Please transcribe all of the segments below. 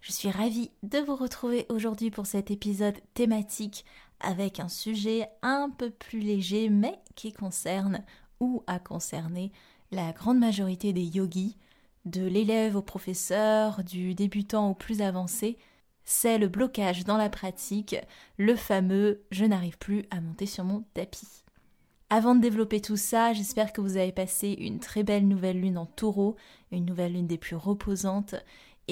Je suis ravie de vous retrouver aujourd'hui pour cet épisode thématique avec un sujet un peu plus léger mais qui concerne ou a concerné la grande majorité des yogis, de l'élève au professeur, du débutant au plus avancé, c'est le blocage dans la pratique, le fameux je n'arrive plus à monter sur mon tapis. Avant de développer tout ça, j'espère que vous avez passé une très belle nouvelle lune en taureau, une nouvelle lune des plus reposantes,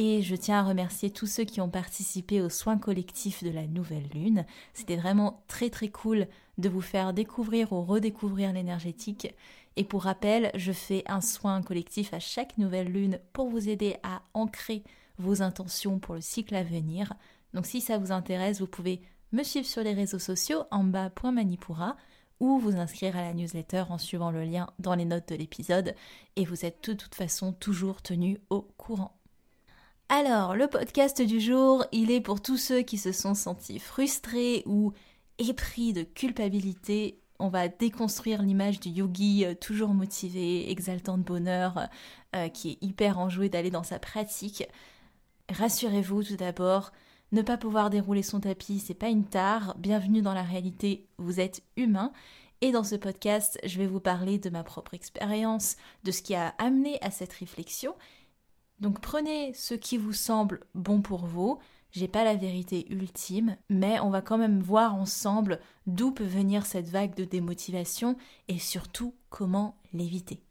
et je tiens à remercier tous ceux qui ont participé aux soins collectifs de la nouvelle lune. C'était vraiment très très cool de vous faire découvrir ou redécouvrir l'énergétique. Et pour rappel, je fais un soin collectif à chaque nouvelle lune pour vous aider à ancrer vos intentions pour le cycle à venir. Donc si ça vous intéresse, vous pouvez me suivre sur les réseaux sociaux en bas .manipura ou vous inscrire à la newsletter en suivant le lien dans les notes de l'épisode et vous êtes de toute façon toujours tenu au courant. Alors, le podcast du jour, il est pour tous ceux qui se sont sentis frustrés ou épris de culpabilité. On va déconstruire l'image du yogi euh, toujours motivé, exaltant de bonheur, euh, qui est hyper enjoué d'aller dans sa pratique. Rassurez-vous tout d'abord, ne pas pouvoir dérouler son tapis, c'est pas une tare. Bienvenue dans la réalité, vous êtes humain. Et dans ce podcast, je vais vous parler de ma propre expérience, de ce qui a amené à cette réflexion donc prenez ce qui vous semble bon pour vous. J'ai pas la vérité ultime, mais on va quand même voir ensemble d'où peut venir cette vague de démotivation et surtout comment l'éviter.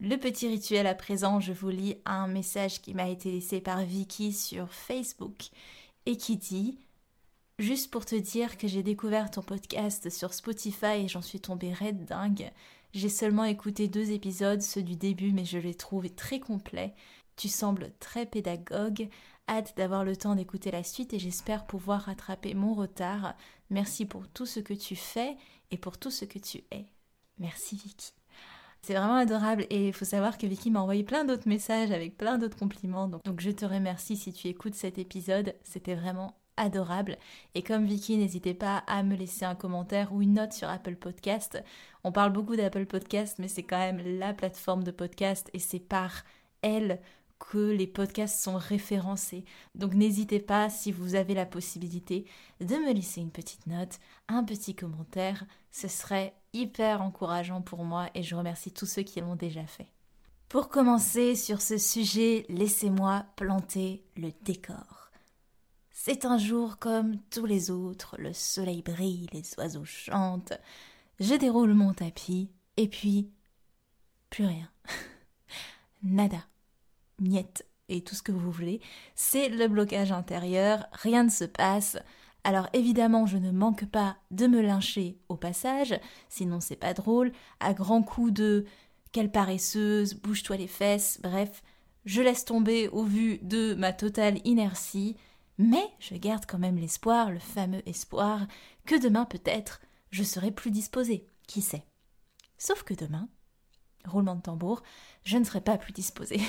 Le petit rituel à présent, je vous lis un message qui m'a été laissé par Vicky sur Facebook et qui dit Juste pour te dire que j'ai découvert ton podcast sur Spotify et j'en suis tombée raide dingue. J'ai seulement écouté deux épisodes, ceux du début, mais je les trouve très complets. Tu sembles très pédagogue. Hâte d'avoir le temps d'écouter la suite et j'espère pouvoir rattraper mon retard. Merci pour tout ce que tu fais et pour tout ce que tu es. Merci Vicky. C'est vraiment adorable et il faut savoir que Vicky m'a envoyé plein d'autres messages avec plein d'autres compliments. Donc, donc je te remercie si tu écoutes cet épisode. C'était vraiment adorable. Et comme Vicky, n'hésitez pas à me laisser un commentaire ou une note sur Apple Podcast. On parle beaucoup d'Apple Podcast, mais c'est quand même la plateforme de podcast et c'est par elle que les podcasts sont référencés. Donc n'hésitez pas, si vous avez la possibilité, de me laisser une petite note, un petit commentaire. Ce serait hyper encourageant pour moi et je remercie tous ceux qui l'ont déjà fait. Pour commencer sur ce sujet, laissez-moi planter le décor. C'est un jour comme tous les autres, le soleil brille, les oiseaux chantent, je déroule mon tapis, et puis plus rien. Nada miette et tout ce que vous voulez, c'est le blocage intérieur, rien ne se passe. Alors évidemment, je ne manque pas de me lyncher au passage, sinon c'est pas drôle, à grands coups de quelle paresseuse, bouge-toi les fesses, bref, je laisse tomber au vu de ma totale inertie, mais je garde quand même l'espoir, le fameux espoir, que demain peut-être je serai plus disposée, qui sait? Sauf que demain, roulement de tambour, je ne serai pas plus disposée.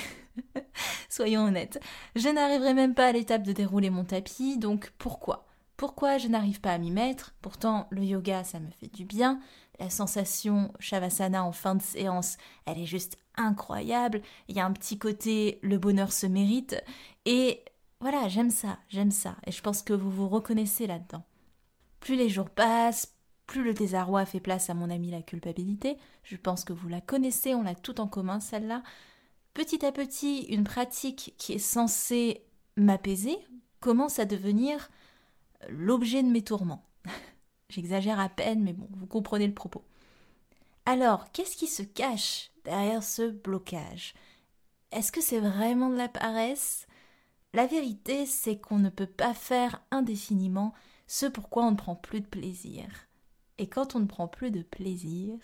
Soyons honnêtes. Je n'arriverai même pas à l'étape de dérouler mon tapis, donc pourquoi? Pourquoi je n'arrive pas à m'y mettre? Pourtant, le yoga, ça me fait du bien. La sensation Shavasana en fin de séance, elle est juste incroyable. Il y a un petit côté le bonheur se mérite. Et voilà, j'aime ça, j'aime ça. Et je pense que vous vous reconnaissez là-dedans. Plus les jours passent, plus le désarroi fait place à mon ami la culpabilité. Je pense que vous la connaissez, on l'a tout en commun celle-là. Petit à petit, une pratique qui est censée m'apaiser commence à devenir l'objet de mes tourments. J'exagère à peine, mais bon, vous comprenez le propos. Alors, qu'est-ce qui se cache derrière ce blocage? Est-ce que c'est vraiment de la paresse? La vérité, c'est qu'on ne peut pas faire indéfiniment ce pourquoi on ne prend plus de plaisir. Et quand on ne prend plus de plaisir,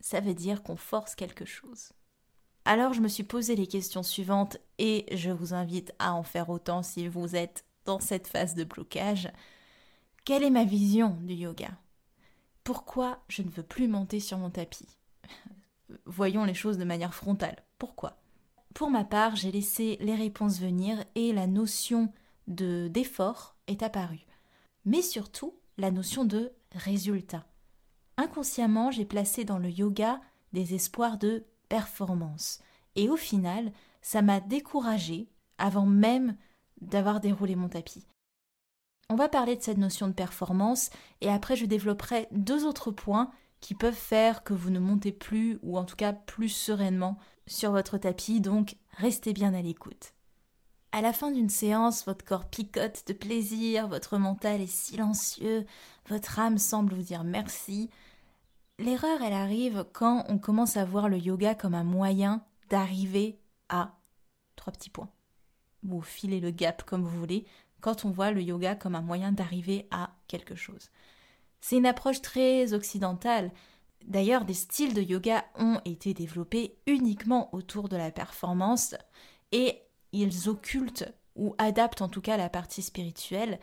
ça veut dire qu'on force quelque chose. Alors je me suis posé les questions suivantes et je vous invite à en faire autant si vous êtes dans cette phase de blocage. Quelle est ma vision du yoga? Pourquoi je ne veux plus monter sur mon tapis? Voyons les choses de manière frontale. Pourquoi? Pour ma part, j'ai laissé les réponses venir et la notion de d'effort est apparue. Mais surtout, la notion de résultat. Inconsciemment, j'ai placé dans le yoga des espoirs de performance. Et au final, ça m'a découragée avant même d'avoir déroulé mon tapis. On va parler de cette notion de performance et après je développerai deux autres points qui peuvent faire que vous ne montez plus ou en tout cas plus sereinement sur votre tapis, donc restez bien à l'écoute. À la fin d'une séance, votre corps picote de plaisir, votre mental est silencieux, votre âme semble vous dire merci, L'erreur, elle arrive quand on commence à voir le yoga comme un moyen d'arriver à trois petits points. Vous filez le gap comme vous voulez, quand on voit le yoga comme un moyen d'arriver à quelque chose. C'est une approche très occidentale. D'ailleurs, des styles de yoga ont été développés uniquement autour de la performance et ils occultent ou adaptent en tout cas la partie spirituelle.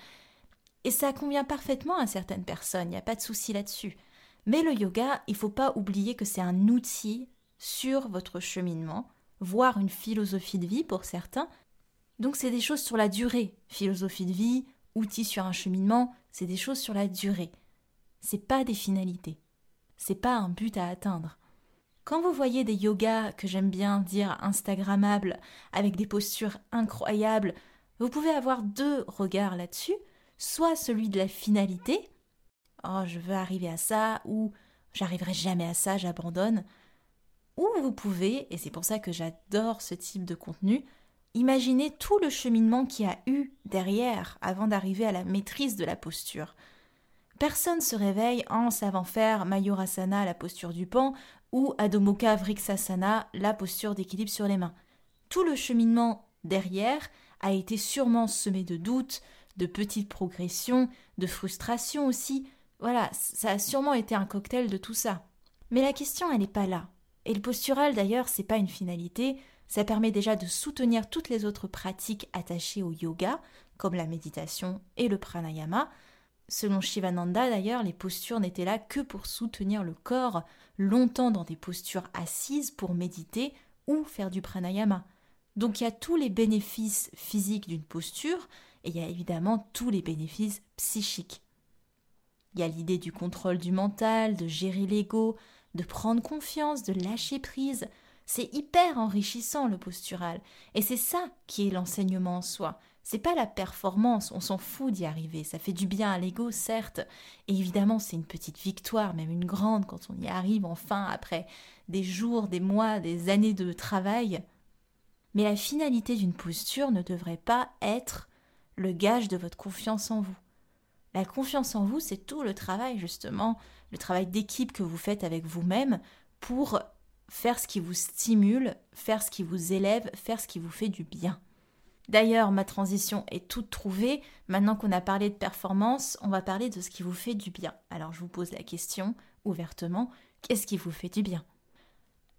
Et ça convient parfaitement à certaines personnes, il n'y a pas de souci là-dessus. Mais le yoga, il ne faut pas oublier que c'est un outil sur votre cheminement, voire une philosophie de vie pour certains. Donc c'est des choses sur la durée. Philosophie de vie, outil sur un cheminement, c'est des choses sur la durée. C'est pas des finalités. C'est pas un but à atteindre. Quand vous voyez des yogas que j'aime bien dire instagrammables, avec des postures incroyables, vous pouvez avoir deux regards là-dessus, soit celui de la finalité, oh je veux arriver à ça ou j'arriverai jamais à ça, j'abandonne. Ou vous pouvez, et c'est pour ça que j'adore ce type de contenu, imaginer tout le cheminement qu'il y a eu derrière avant d'arriver à la maîtrise de la posture. Personne se réveille en savant faire Mayurasana, la posture du pan, ou Adho Vriksasana, la posture d'équilibre sur les mains. Tout le cheminement derrière a été sûrement semé de doutes, de petites progressions, de frustrations aussi, voilà, ça a sûrement été un cocktail de tout ça. Mais la question, elle n'est pas là. Et le postural, d'ailleurs, c'est pas une finalité, ça permet déjà de soutenir toutes les autres pratiques attachées au yoga, comme la méditation et le pranayama. Selon Shivananda, d'ailleurs, les postures n'étaient là que pour soutenir le corps longtemps dans des postures assises pour méditer ou faire du pranayama. Donc il y a tous les bénéfices physiques d'une posture et il y a évidemment tous les bénéfices psychiques. Il y a l'idée du contrôle du mental, de gérer l'ego, de prendre confiance, de lâcher prise. C'est hyper enrichissant le postural. Et c'est ça qui est l'enseignement en soi. C'est pas la performance, on s'en fout d'y arriver. Ça fait du bien à l'ego, certes. Et évidemment, c'est une petite victoire, même une grande, quand on y arrive enfin après des jours, des mois, des années de travail. Mais la finalité d'une posture ne devrait pas être le gage de votre confiance en vous. La confiance en vous, c'est tout le travail justement, le travail d'équipe que vous faites avec vous-même pour faire ce qui vous stimule, faire ce qui vous élève, faire ce qui vous fait du bien. D'ailleurs, ma transition est toute trouvée. Maintenant qu'on a parlé de performance, on va parler de ce qui vous fait du bien. Alors je vous pose la question ouvertement, qu'est-ce qui vous fait du bien?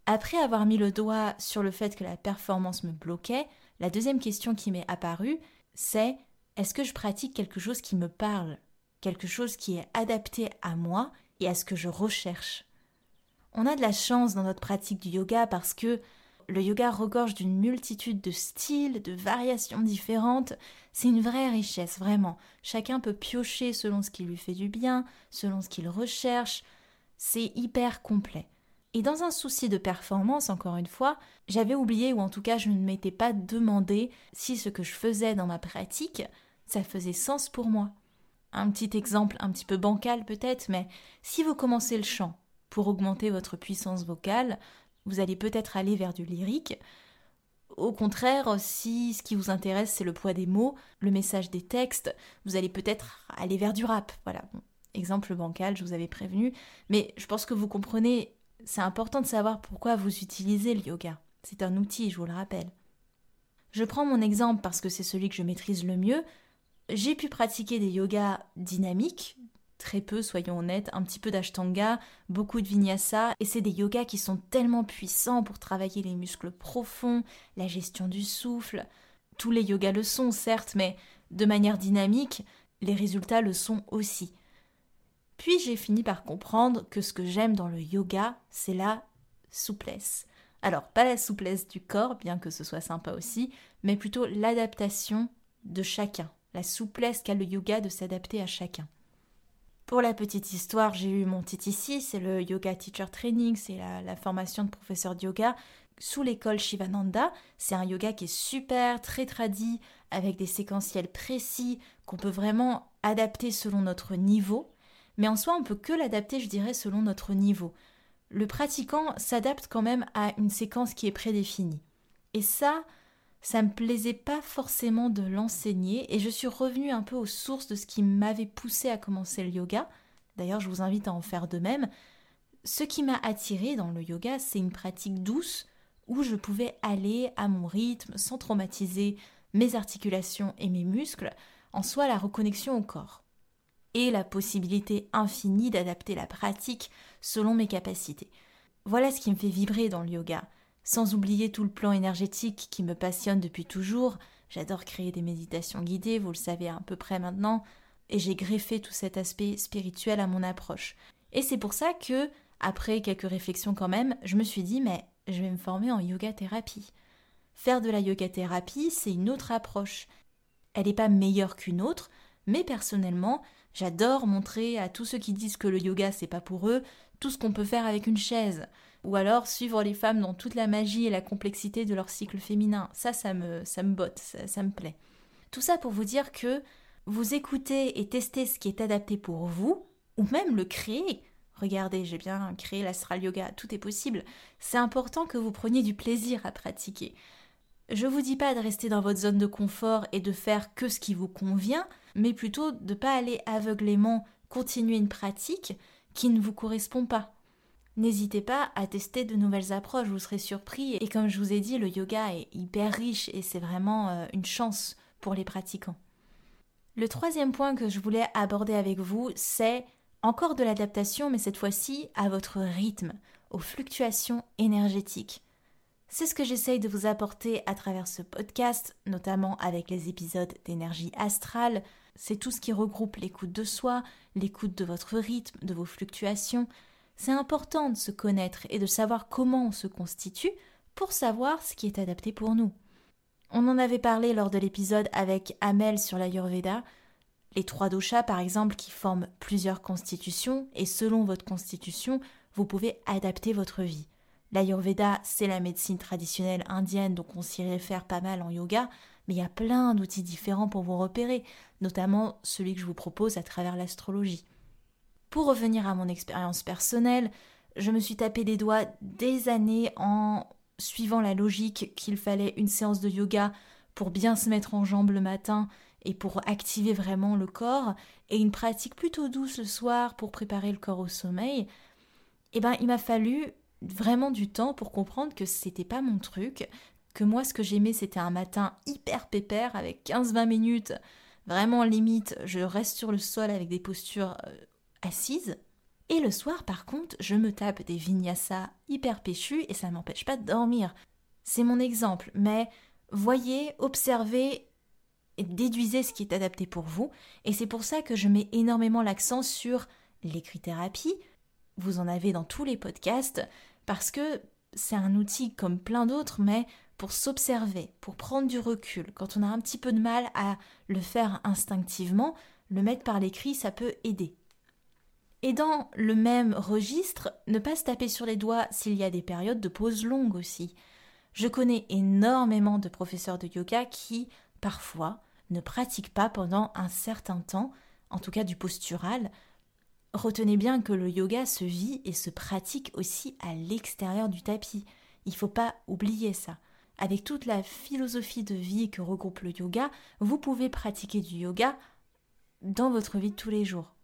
Après avoir mis le doigt sur le fait que la performance me bloquait, la deuxième question qui m'est apparue, c'est est-ce que je pratique quelque chose qui me parle, quelque chose qui est adapté à moi et à ce que je recherche? On a de la chance dans notre pratique du yoga parce que le yoga regorge d'une multitude de styles, de variations différentes. C'est une vraie richesse, vraiment. Chacun peut piocher selon ce qui lui fait du bien, selon ce qu'il recherche. C'est hyper complet. Et dans un souci de performance, encore une fois, j'avais oublié, ou en tout cas je ne m'étais pas demandé si ce que je faisais dans ma pratique ça faisait sens pour moi. Un petit exemple un petit peu bancal peut-être, mais si vous commencez le chant pour augmenter votre puissance vocale, vous allez peut-être aller vers du lyrique. Au contraire, si ce qui vous intéresse c'est le poids des mots, le message des textes, vous allez peut-être aller vers du rap. Voilà, exemple bancal, je vous avais prévenu, mais je pense que vous comprenez, c'est important de savoir pourquoi vous utilisez le yoga. C'est un outil, je vous le rappelle. Je prends mon exemple parce que c'est celui que je maîtrise le mieux. J'ai pu pratiquer des yogas dynamiques, très peu, soyons honnêtes, un petit peu d'ashtanga, beaucoup de vinyasa, et c'est des yogas qui sont tellement puissants pour travailler les muscles profonds, la gestion du souffle. Tous les yogas le sont, certes, mais de manière dynamique, les résultats le sont aussi. Puis j'ai fini par comprendre que ce que j'aime dans le yoga, c'est la souplesse. Alors, pas la souplesse du corps, bien que ce soit sympa aussi, mais plutôt l'adaptation de chacun, la souplesse qu'a le yoga de s'adapter à chacun. Pour la petite histoire, j'ai eu mon TTC, c'est le Yoga Teacher Training, c'est la, la, formation de professeur de yoga sous l'école Shivananda. C'est un yoga qui est super, très tradit, avec des séquentiels précis qu'on peut vraiment adapter selon notre niveau. Mais en soi, on peut que l'adapter, je dirais, selon notre niveau. Le pratiquant s'adapte quand même à une séquence qui est prédéfinie. Et ça, ça me plaisait pas forcément de l'enseigner et je suis revenue un peu aux sources de ce qui m'avait poussé à commencer le yoga. D'ailleurs, je vous invite à en faire de même. Ce qui m'a attiré dans le yoga, c'est une pratique douce où je pouvais aller à mon rythme sans traumatiser mes articulations et mes muscles, en soi la reconnexion au corps et la possibilité infinie d'adapter la pratique selon mes capacités. Voilà ce qui me fait vibrer dans le yoga, sans oublier tout le plan énergétique qui me passionne depuis toujours. J'adore créer des méditations guidées, vous le savez à peu près maintenant, et j'ai greffé tout cet aspect spirituel à mon approche. Et c'est pour ça que, après quelques réflexions quand même, je me suis dit mais je vais me former en yoga thérapie. Faire de la yoga thérapie, c'est une autre approche. Elle n'est pas meilleure qu'une autre, mais personnellement, j'adore montrer à tous ceux qui disent que le yoga c'est pas pour eux tout ce qu'on peut faire avec une chaise, ou alors suivre les femmes dans toute la magie et la complexité de leur cycle féminin. Ça, ça me, me botte, ça, ça me plaît. Tout ça pour vous dire que vous écoutez et testez ce qui est adapté pour vous, ou même le créer. Regardez, j'ai bien créé l'astral yoga, tout est possible. C'est important que vous preniez du plaisir à pratiquer. Je vous dis pas de rester dans votre zone de confort et de faire que ce qui vous convient, mais plutôt de ne pas aller aveuglément continuer une pratique qui ne vous correspond pas. N'hésitez pas à tester de nouvelles approches, vous serez surpris. Et comme je vous ai dit, le yoga est hyper riche et c'est vraiment euh, une chance pour les pratiquants. Le troisième point que je voulais aborder avec vous, c'est encore de l'adaptation, mais cette fois-ci à votre rythme, aux fluctuations énergétiques. C'est ce que j'essaye de vous apporter à travers ce podcast, notamment avec les épisodes d'énergie astrale. C'est tout ce qui regroupe l'écoute de soi, l'écoute de votre rythme, de vos fluctuations. C'est important de se connaître et de savoir comment on se constitue pour savoir ce qui est adapté pour nous. On en avait parlé lors de l'épisode avec Amel sur l'Ayurveda. Les trois doshas, par exemple, qui forment plusieurs constitutions, et selon votre constitution, vous pouvez adapter votre vie. L'Ayurveda, c'est la médecine traditionnelle indienne, donc on s'y réfère pas mal en yoga, mais il y a plein d'outils différents pour vous repérer, notamment celui que je vous propose à travers l'astrologie. Pour revenir à mon expérience personnelle, je me suis tapé des doigts des années en suivant la logique qu'il fallait une séance de yoga pour bien se mettre en jambes le matin et pour activer vraiment le corps, et une pratique plutôt douce le soir pour préparer le corps au sommeil, eh ben il m'a fallu vraiment du temps pour comprendre que c'était pas mon truc, que moi ce que j'aimais c'était un matin hyper pépère avec 15-20 minutes, vraiment limite, je reste sur le sol avec des postures euh, assises. Et le soir par contre, je me tape des vinyasas hyper péchus et ça ne m'empêche pas de dormir. C'est mon exemple, mais voyez, observez déduisez ce qui est adapté pour vous. Et c'est pour ça que je mets énormément l'accent sur l'écrit-thérapie. Vous en avez dans tous les podcasts, parce que c'est un outil comme plein d'autres, mais pour s'observer, pour prendre du recul. Quand on a un petit peu de mal à le faire instinctivement, le mettre par l'écrit, ça peut aider. Et dans le même registre, ne pas se taper sur les doigts s'il y a des périodes de pause longues aussi. Je connais énormément de professeurs de yoga qui parfois, ne pratiquent pas pendant un certain temps, en tout cas du postural. Retenez bien que le yoga se vit et se pratique aussi à l'extérieur du tapis. Il ne faut pas oublier ça. Avec toute la philosophie de vie que regroupe le yoga, vous pouvez pratiquer du yoga dans votre vie de tous les jours.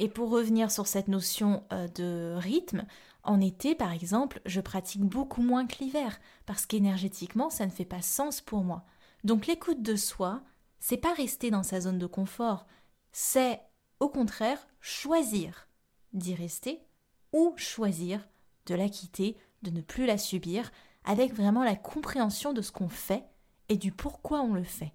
Et pour revenir sur cette notion euh, de rythme, en été, par exemple, je pratique beaucoup moins que l'hiver, parce qu'énergétiquement, ça ne fait pas sens pour moi. Donc l'écoute de soi, c'est pas rester dans sa zone de confort, c'est au contraire choisir d'y rester ou choisir de la quitter, de ne plus la subir, avec vraiment la compréhension de ce qu'on fait et du pourquoi on le fait.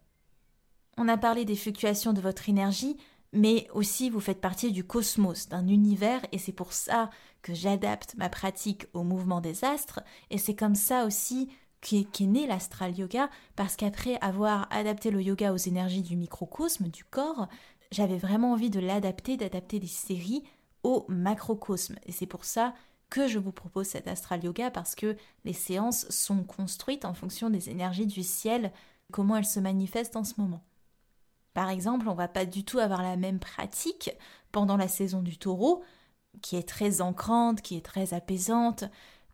On a parlé des fluctuations de votre énergie, mais aussi vous faites partie du cosmos, d'un univers, et c'est pour ça que j'adapte ma pratique au mouvement des astres, et c'est comme ça aussi qu'est est né l'astral yoga, parce qu'après avoir adapté le yoga aux énergies du microcosme, du corps, j'avais vraiment envie de l'adapter, d'adapter les séries au macrocosme, et c'est pour ça que je vous propose cet astral yoga, parce que les séances sont construites en fonction des énergies du ciel, comment elles se manifestent en ce moment. Par exemple, on va pas du tout avoir la même pratique pendant la saison du taureau, qui est très ancrante, qui est très apaisante,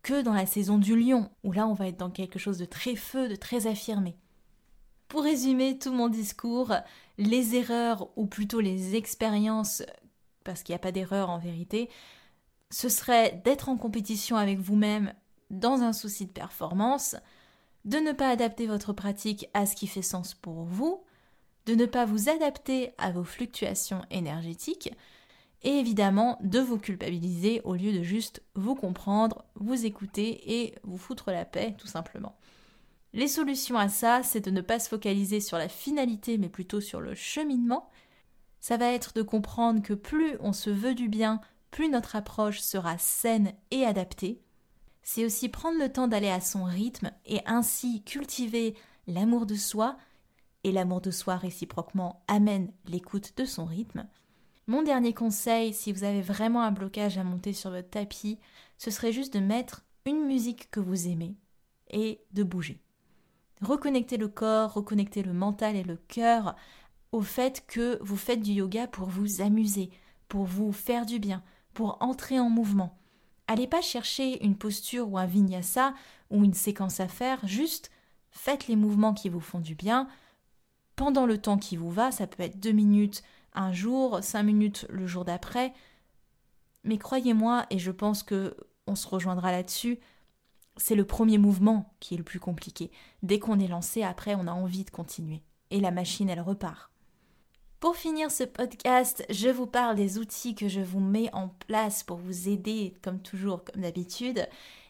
que dans la saison du lion, où là on va être dans quelque chose de très feu, de très affirmé. Pour résumer tout mon discours, les erreurs, ou plutôt les expériences, parce qu'il n'y a pas d'erreur en vérité, ce serait d'être en compétition avec vous-même dans un souci de performance, de ne pas adapter votre pratique à ce qui fait sens pour vous, de ne pas vous adapter à vos fluctuations énergétiques et évidemment de vous culpabiliser au lieu de juste vous comprendre, vous écouter et vous foutre la paix tout simplement. Les solutions à ça, c'est de ne pas se focaliser sur la finalité mais plutôt sur le cheminement. Ça va être de comprendre que plus on se veut du bien, plus notre approche sera saine et adaptée. C'est aussi prendre le temps d'aller à son rythme et ainsi cultiver l'amour de soi, et l'amour de soi réciproquement amène l'écoute de son rythme. Mon dernier conseil, si vous avez vraiment un blocage à monter sur votre tapis, ce serait juste de mettre une musique que vous aimez et de bouger. Reconnecter le corps, reconnecter le mental et le cœur au fait que vous faites du yoga pour vous amuser, pour vous faire du bien, pour entrer en mouvement. Allez pas chercher une posture ou un vinyasa ou une séquence à faire, juste faites les mouvements qui vous font du bien, pendant le temps qui vous va, ça peut être deux minutes un jour, cinq minutes le jour d'après. Mais croyez-moi, et je pense que on se rejoindra là-dessus, c'est le premier mouvement qui est le plus compliqué. Dès qu'on est lancé, après, on a envie de continuer. Et la machine, elle repart. Pour finir ce podcast, je vous parle des outils que je vous mets en place pour vous aider, comme toujours, comme d'habitude.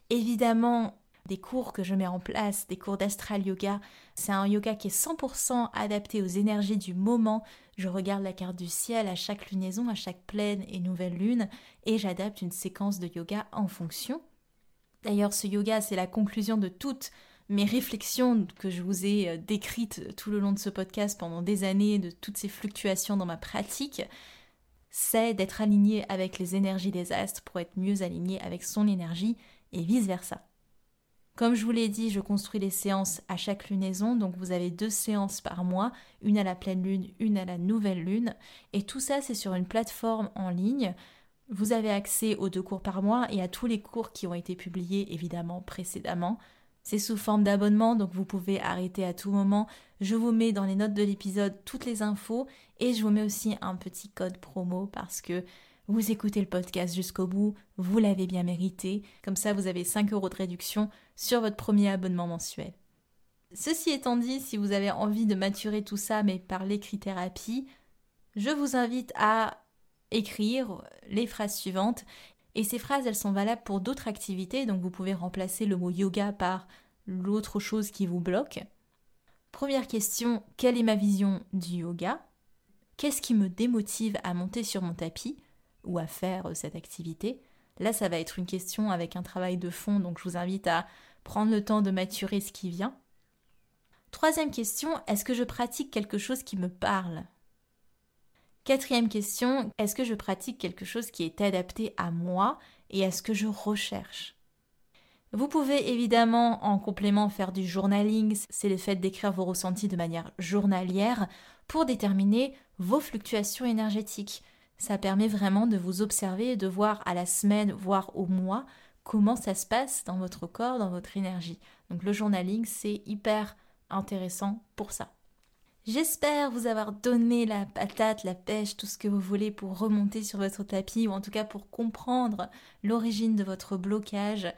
Évidemment, des cours que je mets en place, des cours d'astral yoga. C'est un yoga qui est 100% adapté aux énergies du moment. Je regarde la carte du ciel à chaque lunaison, à chaque pleine et nouvelle lune, et j'adapte une séquence de yoga en fonction. D'ailleurs, ce yoga, c'est la conclusion de toutes mes réflexions que je vous ai euh, décrites tout le long de ce podcast pendant des années, de toutes ces fluctuations dans ma pratique, c'est d'être aligné avec les énergies des astres pour être mieux aligné avec son énergie et vice-versa. Comme je vous l'ai dit, je construis les séances à chaque lunaison, donc vous avez deux séances par mois, une à la pleine lune, une à la nouvelle lune, et tout ça c'est sur une plateforme en ligne. Vous avez accès aux deux cours par mois et à tous les cours qui ont été publiés évidemment précédemment. C'est sous forme d'abonnement, donc vous pouvez arrêter à tout moment. Je vous mets dans les notes de l'épisode toutes les infos et je vous mets aussi un petit code promo parce que vous écoutez le podcast jusqu'au bout, vous l'avez bien mérité, comme ça vous avez 5 euros de réduction sur votre premier abonnement mensuel. Ceci étant dit, si vous avez envie de maturer tout ça, mais par l'écrit-thérapie, je vous invite à écrire les phrases suivantes. Et ces phrases, elles sont valables pour d'autres activités, donc vous pouvez remplacer le mot yoga par l'autre chose qui vous bloque. Première question, quelle est ma vision du yoga? Qu'est-ce qui me démotive à monter sur mon tapis ou à faire euh, cette activité? Là, ça va être une question avec un travail de fond, donc je vous invite à prendre le temps de maturer ce qui vient. Troisième question, est-ce que je pratique quelque chose qui me parle? Quatrième question, est-ce que je pratique quelque chose qui est adapté à moi et à ce que je recherche? Vous pouvez évidemment en complément faire du journaling, c'est le fait d'écrire vos ressentis de manière journalière pour déterminer vos fluctuations énergétiques. Ça permet vraiment de vous observer et de voir à la semaine, voire au mois, comment ça se passe dans votre corps, dans votre énergie. Donc le journaling, c'est hyper intéressant pour ça. J'espère vous avoir donné la patate, la pêche, tout ce que vous voulez pour remonter sur votre tapis ou en tout cas pour comprendre l'origine de votre blocage.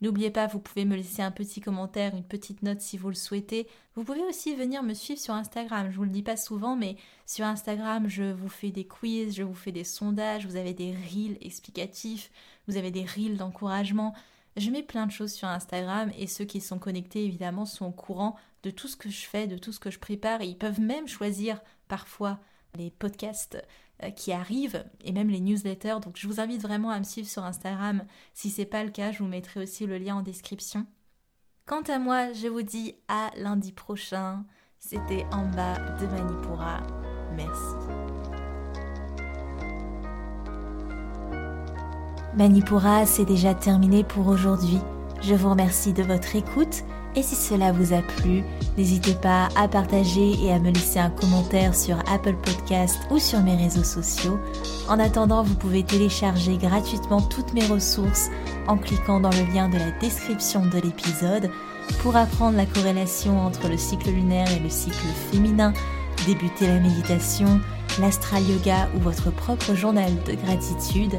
N'oubliez pas, vous pouvez me laisser un petit commentaire, une petite note si vous le souhaitez. Vous pouvez aussi venir me suivre sur Instagram. Je vous le dis pas souvent, mais sur Instagram, je vous fais des quiz, je vous fais des sondages, vous avez des reels explicatifs, vous avez des reels d'encouragement. Je mets plein de choses sur Instagram et ceux qui sont connectés évidemment sont au courant de tout ce que je fais, de tout ce que je prépare ils peuvent même choisir parfois les podcasts euh, qui arrivent et même les newsletters. Donc je vous invite vraiment à me suivre sur Instagram. Si c'est pas le cas, je vous mettrai aussi le lien en description. Quant à moi, je vous dis à lundi prochain. C'était en bas de Manipura. Merci. Manipura, c'est déjà terminé pour aujourd'hui. Je vous remercie de votre écoute et si cela vous a plu, n'hésitez pas à partager et à me laisser un commentaire sur Apple Podcast ou sur mes réseaux sociaux. En attendant, vous pouvez télécharger gratuitement toutes mes ressources en cliquant dans le lien de la description de l'épisode pour apprendre la corrélation entre le cycle lunaire et le cycle féminin, débuter la méditation, l'astral yoga ou votre propre journal de gratitude.